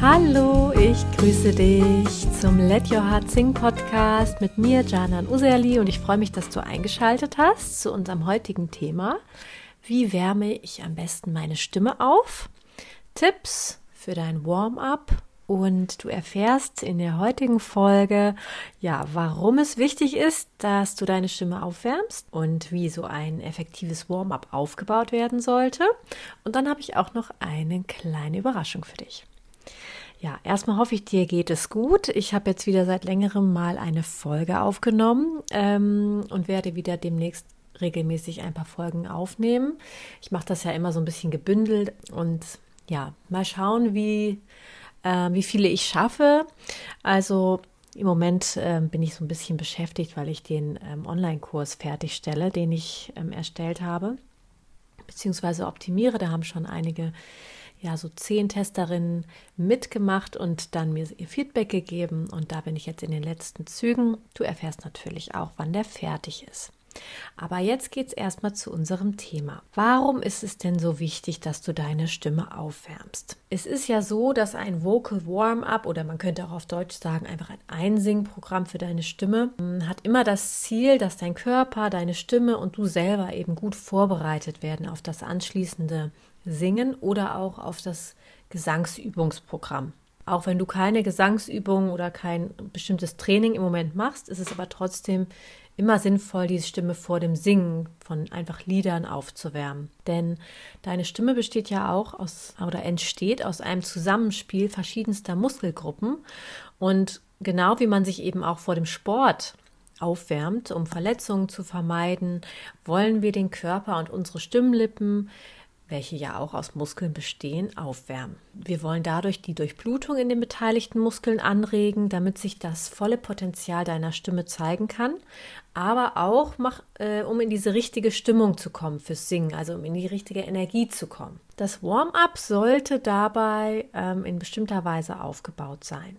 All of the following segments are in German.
Hallo, ich grüße dich zum Let Your Heart Sing Podcast mit mir, Janan Userli, und ich freue mich, dass du eingeschaltet hast zu unserem heutigen Thema. Wie wärme ich am besten meine Stimme auf? Tipps für dein Warm-up und du erfährst in der heutigen Folge, ja, warum es wichtig ist, dass du deine Stimme aufwärmst und wie so ein effektives Warm-up aufgebaut werden sollte. Und dann habe ich auch noch eine kleine Überraschung für dich. Ja, erstmal hoffe ich, dir geht es gut. Ich habe jetzt wieder seit längerem mal eine Folge aufgenommen ähm, und werde wieder demnächst regelmäßig ein paar Folgen aufnehmen. Ich mache das ja immer so ein bisschen gebündelt und ja, mal schauen, wie äh, wie viele ich schaffe. Also im Moment äh, bin ich so ein bisschen beschäftigt, weil ich den ähm, Online-Kurs fertigstelle, den ich ähm, erstellt habe, beziehungsweise optimiere. Da haben schon einige, ja, so zehn Testerinnen mitgemacht und dann mir ihr Feedback gegeben. Und da bin ich jetzt in den letzten Zügen. Du erfährst natürlich auch, wann der fertig ist. Aber jetzt geht es erstmal zu unserem Thema. Warum ist es denn so wichtig, dass du deine Stimme aufwärmst? Es ist ja so, dass ein Vocal Warm-up oder man könnte auch auf Deutsch sagen, einfach ein Einsingprogramm für deine Stimme hm, hat immer das Ziel, dass dein Körper, deine Stimme und du selber eben gut vorbereitet werden auf das anschließende Singen oder auch auf das Gesangsübungsprogramm. Auch wenn du keine Gesangsübung oder kein bestimmtes Training im Moment machst, ist es aber trotzdem immer sinnvoll, die Stimme vor dem Singen von einfach Liedern aufzuwärmen. Denn deine Stimme besteht ja auch aus oder entsteht aus einem Zusammenspiel verschiedenster Muskelgruppen. Und genau wie man sich eben auch vor dem Sport aufwärmt, um Verletzungen zu vermeiden, wollen wir den Körper und unsere Stimmlippen welche ja auch aus Muskeln bestehen, aufwärmen. Wir wollen dadurch die Durchblutung in den beteiligten Muskeln anregen, damit sich das volle Potenzial deiner Stimme zeigen kann, aber auch, mach, äh, um in diese richtige Stimmung zu kommen fürs Singen, also um in die richtige Energie zu kommen. Das Warm-up sollte dabei ähm, in bestimmter Weise aufgebaut sein.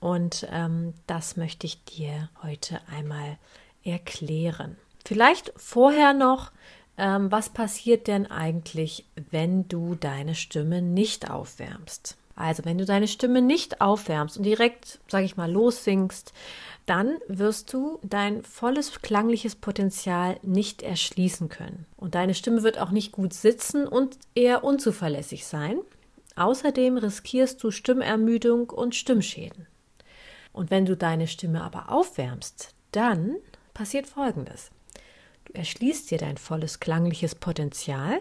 Und ähm, das möchte ich dir heute einmal erklären. Vielleicht vorher noch ähm, was passiert denn eigentlich, wenn du deine Stimme nicht aufwärmst? Also, wenn du deine Stimme nicht aufwärmst und direkt, sage ich mal, lossingst, dann wirst du dein volles klangliches Potenzial nicht erschließen können. Und deine Stimme wird auch nicht gut sitzen und eher unzuverlässig sein. Außerdem riskierst du Stimmermüdung und Stimmschäden. Und wenn du deine Stimme aber aufwärmst, dann passiert Folgendes. Du erschließt dir dein volles klangliches Potenzial.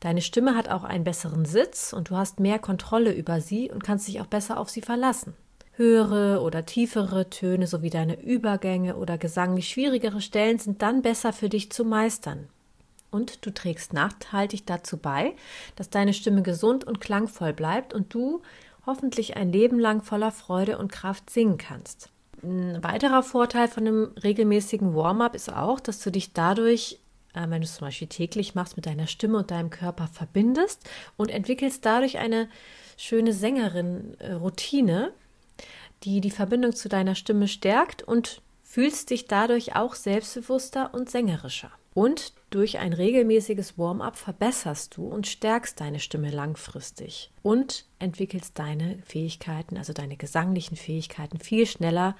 Deine Stimme hat auch einen besseren Sitz und du hast mehr Kontrolle über sie und kannst dich auch besser auf sie verlassen. Höhere oder tiefere Töne sowie deine Übergänge oder gesanglich schwierigere Stellen sind dann besser für dich zu meistern. Und du trägst nachhaltig dazu bei, dass deine Stimme gesund und klangvoll bleibt und du hoffentlich ein Leben lang voller Freude und Kraft singen kannst. Ein weiterer Vorteil von einem regelmäßigen Warm-up ist auch, dass du dich dadurch, äh, wenn du es zum Beispiel täglich machst, mit deiner Stimme und deinem Körper verbindest und entwickelst dadurch eine schöne Sängerin-Routine, die die Verbindung zu deiner Stimme stärkt und fühlst dich dadurch auch selbstbewusster und sängerischer. Und durch ein regelmäßiges Warm-up verbesserst du und stärkst deine Stimme langfristig und entwickelst deine Fähigkeiten, also deine gesanglichen Fähigkeiten viel schneller.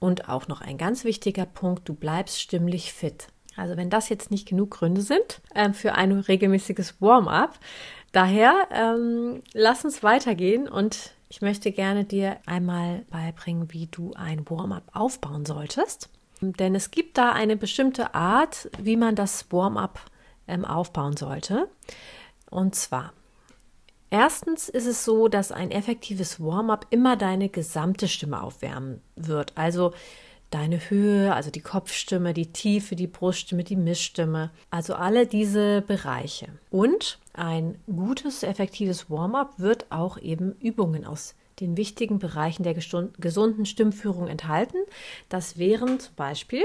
Und auch noch ein ganz wichtiger Punkt, du bleibst stimmlich fit. Also wenn das jetzt nicht genug Gründe sind äh, für ein regelmäßiges Warm-up, daher ähm, lass uns weitergehen und ich möchte gerne dir einmal beibringen, wie du ein Warm-up aufbauen solltest. Denn es gibt da eine bestimmte Art, wie man das Warm-up ähm, aufbauen sollte. Und zwar, erstens ist es so, dass ein effektives Warm-up immer deine gesamte Stimme aufwärmen wird. Also deine Höhe, also die Kopfstimme, die Tiefe, die Bruststimme, die Missstimme, also alle diese Bereiche. Und ein gutes, effektives Warm-up wird auch eben Übungen aus den wichtigen Bereichen der gesunden Stimmführung enthalten. Das wären zum Beispiel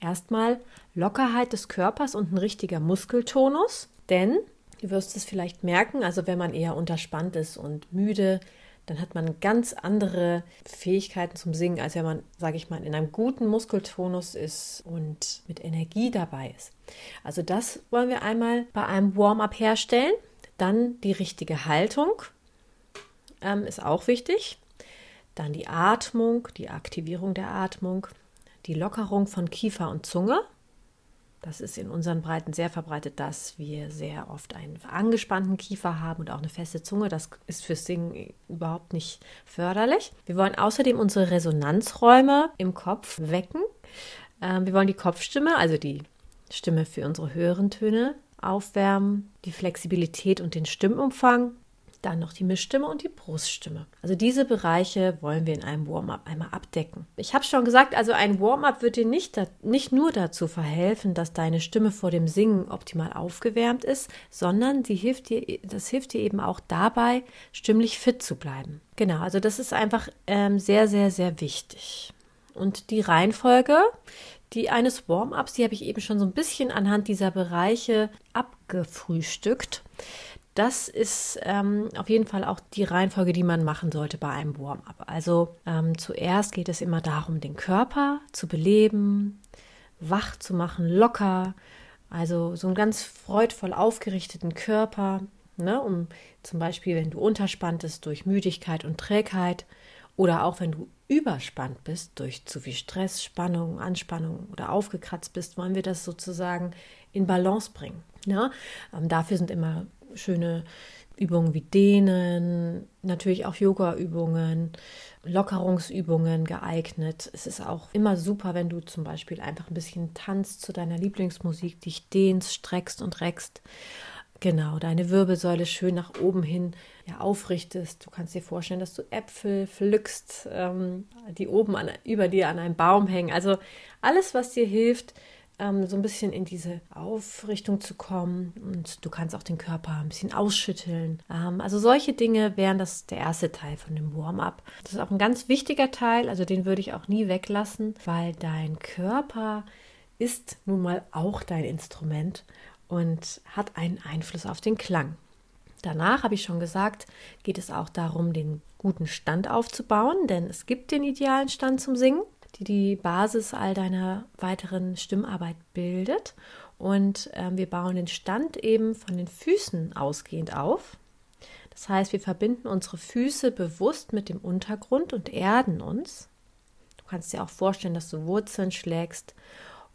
erstmal Lockerheit des Körpers und ein richtiger Muskeltonus, denn du wirst es vielleicht merken, also wenn man eher unterspannt ist und müde, dann hat man ganz andere Fähigkeiten zum Singen, als wenn man, sage ich mal, in einem guten Muskeltonus ist und mit Energie dabei ist. Also das wollen wir einmal bei einem Warm-up herstellen. Dann die richtige Haltung, ähm, ist auch wichtig. Dann die Atmung, die Aktivierung der Atmung, die Lockerung von Kiefer und Zunge. Das ist in unseren Breiten sehr verbreitet, dass wir sehr oft einen angespannten Kiefer haben und auch eine feste Zunge. Das ist fürs Singen überhaupt nicht förderlich. Wir wollen außerdem unsere Resonanzräume im Kopf wecken. Ähm, wir wollen die Kopfstimme, also die Stimme für unsere höheren Töne, aufwärmen, die Flexibilität und den Stimmumfang dann noch die Mischstimme und die Bruststimme. Also diese Bereiche wollen wir in einem Warm-up einmal abdecken. Ich habe schon gesagt, also ein Warm-up wird dir nicht, nicht nur dazu verhelfen, dass deine Stimme vor dem Singen optimal aufgewärmt ist, sondern sie hilft dir, das hilft dir eben auch dabei, stimmlich fit zu bleiben. Genau, also das ist einfach ähm, sehr, sehr, sehr wichtig. Und die Reihenfolge, die eines Warm-ups, die habe ich eben schon so ein bisschen anhand dieser Bereiche abgefrühstückt. Das ist ähm, auf jeden Fall auch die Reihenfolge, die man machen sollte bei einem Warm-up. Also ähm, zuerst geht es immer darum, den Körper zu beleben, wach zu machen, locker. Also so einen ganz freudvoll aufgerichteten Körper, ne, um zum Beispiel, wenn du unterspannt bist durch Müdigkeit und Trägheit oder auch wenn du überspannt bist durch zu viel Stress, Spannung, Anspannung oder aufgekratzt bist, wollen wir das sozusagen in Balance bringen. Ja, ähm, dafür sind immer schöne Übungen wie Dehnen, natürlich auch Yoga-Übungen, Lockerungsübungen geeignet. Es ist auch immer super, wenn du zum Beispiel einfach ein bisschen tanzt zu deiner Lieblingsmusik, dich dehnst, streckst und reckst. Genau, deine Wirbelsäule schön nach oben hin ja, aufrichtest. Du kannst dir vorstellen, dass du Äpfel pflückst, ähm, die oben an, über dir an einem Baum hängen. Also alles, was dir hilft, ähm, so ein bisschen in diese Aufrichtung zu kommen. Und du kannst auch den Körper ein bisschen ausschütteln. Ähm, also solche Dinge wären das der erste Teil von dem Warm-up. Das ist auch ein ganz wichtiger Teil, also den würde ich auch nie weglassen, weil dein Körper ist nun mal auch dein Instrument und hat einen Einfluss auf den Klang. Danach, habe ich schon gesagt, geht es auch darum, den guten Stand aufzubauen, denn es gibt den idealen Stand zum Singen die die Basis all deiner weiteren Stimmarbeit bildet. Und äh, wir bauen den Stand eben von den Füßen ausgehend auf. Das heißt, wir verbinden unsere Füße bewusst mit dem Untergrund und erden uns. Du kannst dir auch vorstellen, dass du Wurzeln schlägst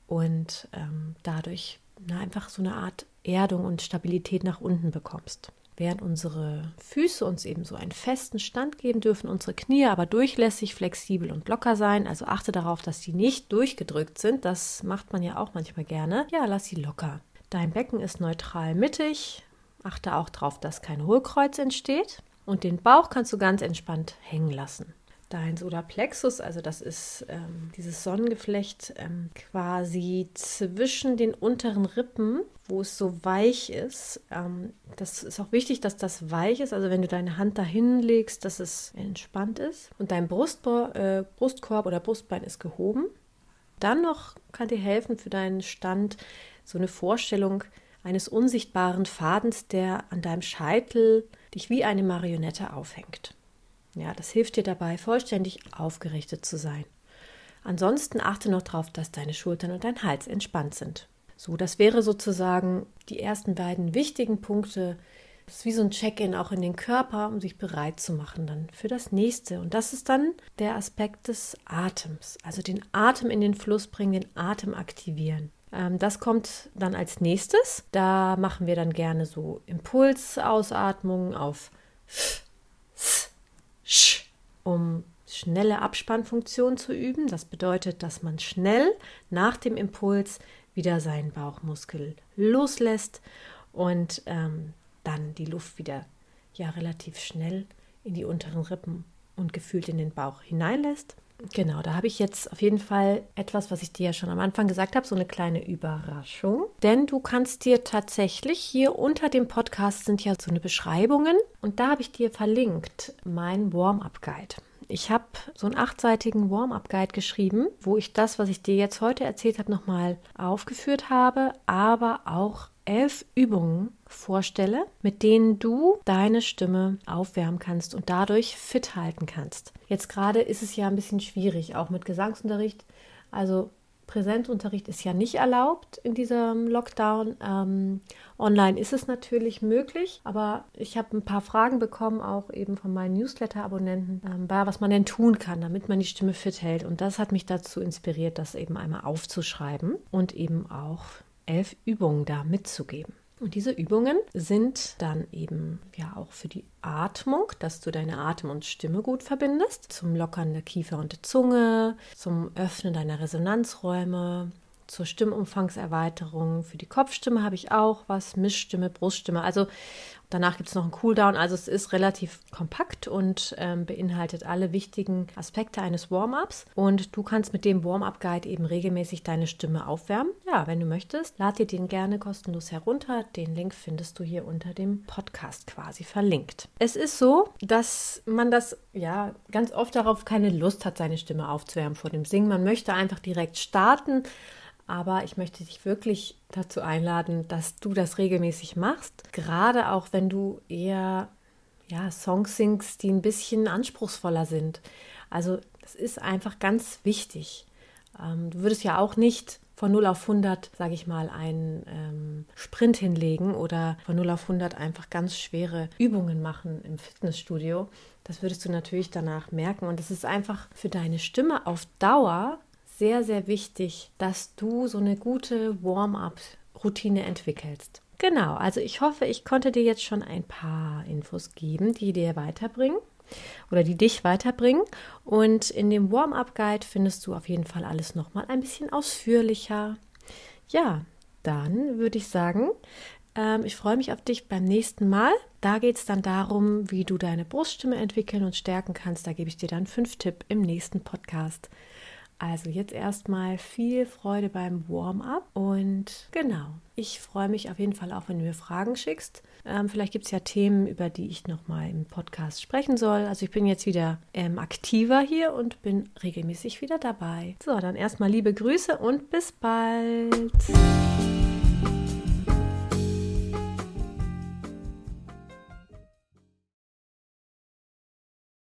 und ähm, dadurch na, einfach so eine Art Erdung und Stabilität nach unten bekommst. Während unsere Füße uns eben so einen festen Stand geben dürfen, unsere Knie aber durchlässig, flexibel und locker sein. Also achte darauf, dass die nicht durchgedrückt sind. Das macht man ja auch manchmal gerne. Ja, lass sie locker. Dein Becken ist neutral mittig. Achte auch darauf, dass kein Hohlkreuz entsteht. Und den Bauch kannst du ganz entspannt hängen lassen dein Solarplexus, also das ist ähm, dieses Sonnengeflecht ähm, quasi zwischen den unteren Rippen, wo es so weich ist. Ähm, das ist auch wichtig, dass das weich ist. Also wenn du deine Hand dahin legst, dass es entspannt ist. Und dein Brustbo äh, Brustkorb oder Brustbein ist gehoben. Dann noch kann dir helfen für deinen Stand so eine Vorstellung eines unsichtbaren Fadens, der an deinem Scheitel dich wie eine Marionette aufhängt. Ja, das hilft dir dabei, vollständig aufgerichtet zu sein. Ansonsten achte noch darauf, dass deine Schultern und dein Hals entspannt sind. So, das wäre sozusagen die ersten beiden wichtigen Punkte. Das ist wie so ein Check-in auch in den Körper, um sich bereit zu machen dann für das nächste. Und das ist dann der Aspekt des Atems. Also den Atem in den Fluss bringen, den Atem aktivieren. Ähm, das kommt dann als nächstes. Da machen wir dann gerne so Impulsausatmungen auf um schnelle Abspannfunktion zu üben. Das bedeutet, dass man schnell nach dem Impuls wieder seinen Bauchmuskel loslässt und ähm, dann die Luft wieder ja relativ schnell in die unteren Rippen und gefühlt in den Bauch hineinlässt. Genau, da habe ich jetzt auf jeden Fall etwas, was ich dir ja schon am Anfang gesagt habe, so eine kleine Überraschung. Denn du kannst dir tatsächlich hier unter dem Podcast sind ja so eine Beschreibungen und da habe ich dir verlinkt mein Warm-up-Guide. Ich habe so einen achtseitigen Warm-up-Guide geschrieben, wo ich das, was ich dir jetzt heute erzählt habe, nochmal aufgeführt habe, aber auch elf Übungen vorstelle, mit denen du deine Stimme aufwärmen kannst und dadurch fit halten kannst. Jetzt gerade ist es ja ein bisschen schwierig, auch mit Gesangsunterricht. Also Präsenzunterricht ist ja nicht erlaubt in diesem Lockdown. Ähm, online ist es natürlich möglich, aber ich habe ein paar Fragen bekommen, auch eben von meinen Newsletter-Abonnenten, ähm, was man denn tun kann, damit man die Stimme fit hält. Und das hat mich dazu inspiriert, das eben einmal aufzuschreiben und eben auch elf Übungen da mitzugeben. Und diese Übungen sind dann eben ja auch für die Atmung, dass du deine Atem und Stimme gut verbindest, zum Lockern der Kiefer und der Zunge, zum Öffnen deiner Resonanzräume, zur Stimmumfangserweiterung. Für die Kopfstimme habe ich auch was, Mischstimme, Bruststimme. Also Danach gibt es noch einen Cooldown. Also es ist relativ kompakt und ähm, beinhaltet alle wichtigen Aspekte eines Warm-ups. Und du kannst mit dem Warm-up-Guide eben regelmäßig deine Stimme aufwärmen. Ja, wenn du möchtest, lad dir den gerne kostenlos herunter. Den Link findest du hier unter dem Podcast quasi verlinkt. Es ist so, dass man das ja ganz oft darauf keine Lust hat, seine Stimme aufzuwärmen vor dem Singen. Man möchte einfach direkt starten. Aber ich möchte dich wirklich dazu einladen, dass du das regelmäßig machst. Gerade auch wenn du eher ja, Songs singst, die ein bisschen anspruchsvoller sind. Also das ist einfach ganz wichtig. Ähm, du würdest ja auch nicht von 0 auf 100, sage ich mal, einen ähm, Sprint hinlegen oder von 0 auf 100 einfach ganz schwere Übungen machen im Fitnessstudio. Das würdest du natürlich danach merken. Und es ist einfach für deine Stimme auf Dauer sehr, sehr wichtig, dass du so eine gute Warm-up-Routine entwickelst. Genau, also ich hoffe, ich konnte dir jetzt schon ein paar Infos geben, die dir weiterbringen oder die dich weiterbringen. Und in dem Warm-up-Guide findest du auf jeden Fall alles nochmal ein bisschen ausführlicher. Ja, dann würde ich sagen, ähm, ich freue mich auf dich beim nächsten Mal. Da geht es dann darum, wie du deine Bruststimme entwickeln und stärken kannst. Da gebe ich dir dann fünf Tipps im nächsten Podcast. Also jetzt erstmal viel Freude beim Warm-up und genau, ich freue mich auf jeden Fall auch, wenn du mir Fragen schickst. Ähm, vielleicht gibt es ja Themen, über die ich nochmal im Podcast sprechen soll. Also ich bin jetzt wieder ähm, aktiver hier und bin regelmäßig wieder dabei. So, dann erstmal liebe Grüße und bis bald.